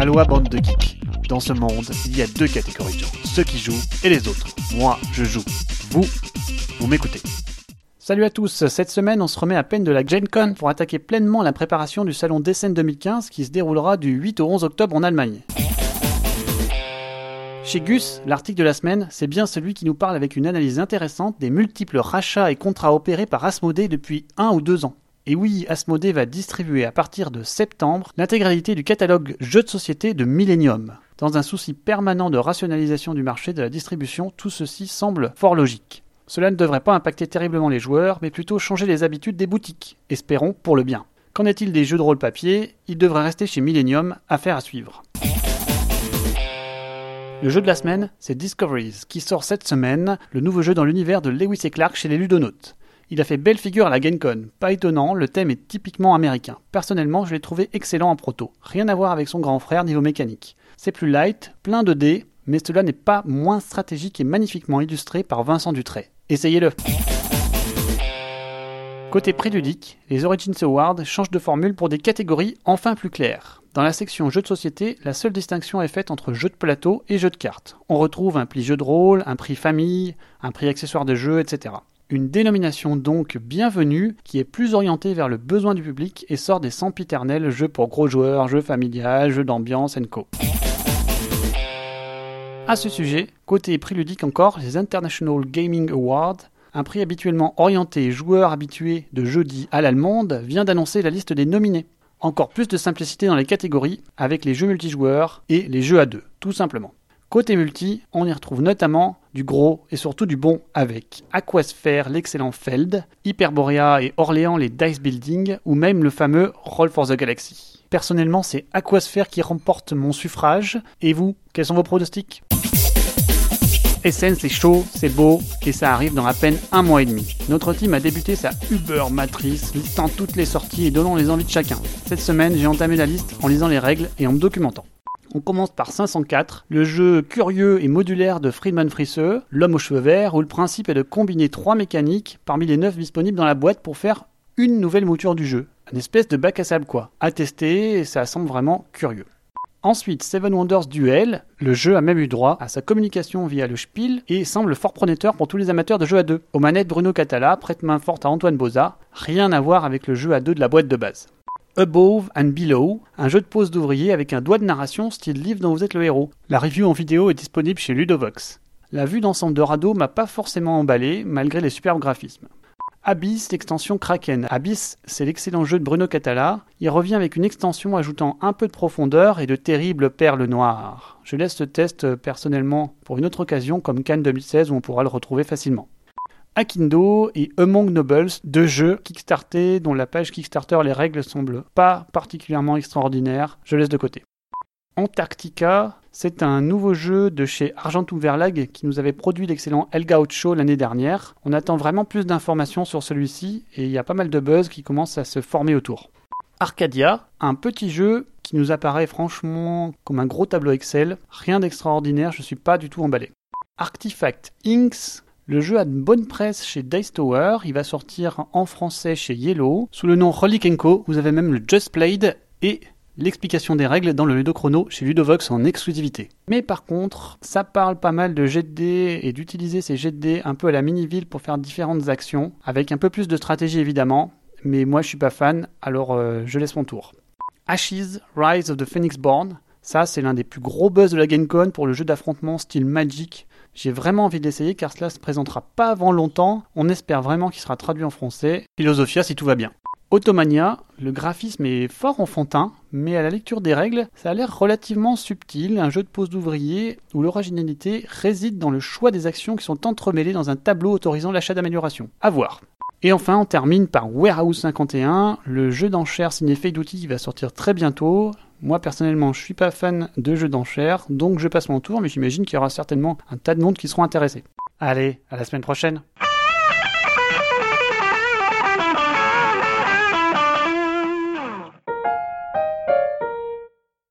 Aloha bande de geeks. Dans ce monde, il y a deux catégories de gens, ceux qui jouent et les autres. Moi, je joue. Vous, vous m'écoutez. Salut à tous, cette semaine on se remet à peine de la Gen Con pour attaquer pleinement la préparation du salon Descent 2015 qui se déroulera du 8 au 11 octobre en Allemagne. Chez Gus, l'article de la semaine, c'est bien celui qui nous parle avec une analyse intéressante des multiples rachats et contrats opérés par Asmodee depuis un ou deux ans. Et oui, Asmodee va distribuer à partir de septembre l'intégralité du catalogue jeux de société de Millennium. Dans un souci permanent de rationalisation du marché de la distribution, tout ceci semble fort logique. Cela ne devrait pas impacter terriblement les joueurs, mais plutôt changer les habitudes des boutiques. Espérons pour le bien. Qu'en est-il des jeux de rôle papier? Ils devraient rester chez Millennium, affaire à suivre. Le jeu de la semaine, c'est Discoveries, qui sort cette semaine, le nouveau jeu dans l'univers de Lewis et Clark chez les Ludonautes. Il a fait belle figure à la GameCon. Pas étonnant, le thème est typiquement américain. Personnellement, je l'ai trouvé excellent en proto. Rien à voir avec son grand frère niveau mécanique. C'est plus light, plein de dés, mais cela n'est pas moins stratégique et magnifiquement illustré par Vincent Dutray. Essayez-le Côté préludique, les Origins Awards changent de formule pour des catégories enfin plus claires. Dans la section jeux de société, la seule distinction est faite entre jeux de plateau et jeux de cartes. On retrouve un prix jeu de rôle, un prix famille, un prix accessoire de jeu, etc. Une dénomination donc bienvenue qui est plus orientée vers le besoin du public et sort des sempiternels jeux pour gros joueurs, jeux familial, jeux d'ambiance co. À ce sujet, côté prix ludique encore, les International Gaming Awards, un prix habituellement orienté joueurs habitués de jeudi à l'allemande, vient d'annoncer la liste des nominés. Encore plus de simplicité dans les catégories avec les jeux multijoueurs et les jeux à deux, tout simplement. Côté multi, on y retrouve notamment du gros et surtout du bon avec Aquasphere, l'excellent Feld, Hyperborea et Orléans, les Dice Building, ou même le fameux Roll for the Galaxy. Personnellement, c'est Aquasphere qui remporte mon suffrage. Et vous, quels sont vos pronostics? Essen, c'est chaud, c'est beau, et ça arrive dans à peine un mois et demi. Notre team a débuté sa Uber matrice, listant toutes les sorties et donnant les envies de chacun. Cette semaine, j'ai entamé la liste en lisant les règles et en me documentant. On commence par 504, le jeu curieux et modulaire de Friedman Frisseux, l'homme aux cheveux verts, où le principe est de combiner trois mécaniques parmi les neuf disponibles dans la boîte pour faire une nouvelle mouture du jeu. Une espèce de bac à sable quoi. À tester, ça semble vraiment curieux. Ensuite, Seven Wonders Duel, le jeu a même eu droit à sa communication via le Spiel et semble fort prometteur pour tous les amateurs de jeux à deux. Aux manettes, Bruno Catala prête main forte à Antoine Boza, rien à voir avec le jeu à deux de la boîte de base. Above and Below, un jeu de pose d'ouvrier avec un doigt de narration style livre dont vous êtes le héros. La review en vidéo est disponible chez Ludovox. La vue d'ensemble de Rado m'a pas forcément emballé, malgré les superbes graphismes. Abyss, l'extension Kraken. Abyss, c'est l'excellent jeu de Bruno Catala. Il revient avec une extension ajoutant un peu de profondeur et de terribles perles noires. Je laisse ce test euh, personnellement pour une autre occasion comme Cannes 2016 où on pourra le retrouver facilement. Akindo et Among Nobles, deux jeux Kickstarter dont la page Kickstarter les règles semblent pas particulièrement extraordinaires, je laisse de côté. Antarctica, c'est un nouveau jeu de chez Argentum Verlag qui nous avait produit l'excellent El Gaucho l'année dernière. On attend vraiment plus d'informations sur celui-ci et il y a pas mal de buzz qui commence à se former autour. Arcadia, un petit jeu qui nous apparaît franchement comme un gros tableau Excel. Rien d'extraordinaire, je suis pas du tout emballé. Artifact Inks, le jeu a de bonne presse chez Dice Tower, il va sortir en français chez Yellow, sous le nom Relikenko, vous avez même le Just Played et l'explication des règles dans le Ludochrono chez Ludovox en exclusivité. Mais par contre, ça parle pas mal de jet de dés et d'utiliser ces jets de un peu à la mini-ville pour faire différentes actions, avec un peu plus de stratégie évidemment, mais moi je suis pas fan, alors euh, je laisse mon tour. Ashes, Rise of the Phoenix Born, ça c'est l'un des plus gros buzz de la GameCon pour le jeu d'affrontement style Magic. J'ai vraiment envie d'essayer car cela se présentera pas avant longtemps, on espère vraiment qu'il sera traduit en français. Philosophia si tout va bien. Automania, le graphisme est fort enfantin, mais à la lecture des règles, ça a l'air relativement subtil, un jeu de pose d'ouvrier où l'originalité réside dans le choix des actions qui sont entremêlées dans un tableau autorisant l'achat d'amélioration. À voir. Et enfin, on termine par Warehouse 51, le jeu d'enchères signé Fade qui va sortir très bientôt. Moi personnellement, je suis pas fan de jeux d'enchères, donc je passe mon tour, mais j'imagine qu'il y aura certainement un tas de monde qui seront intéressés. Allez, à la semaine prochaine.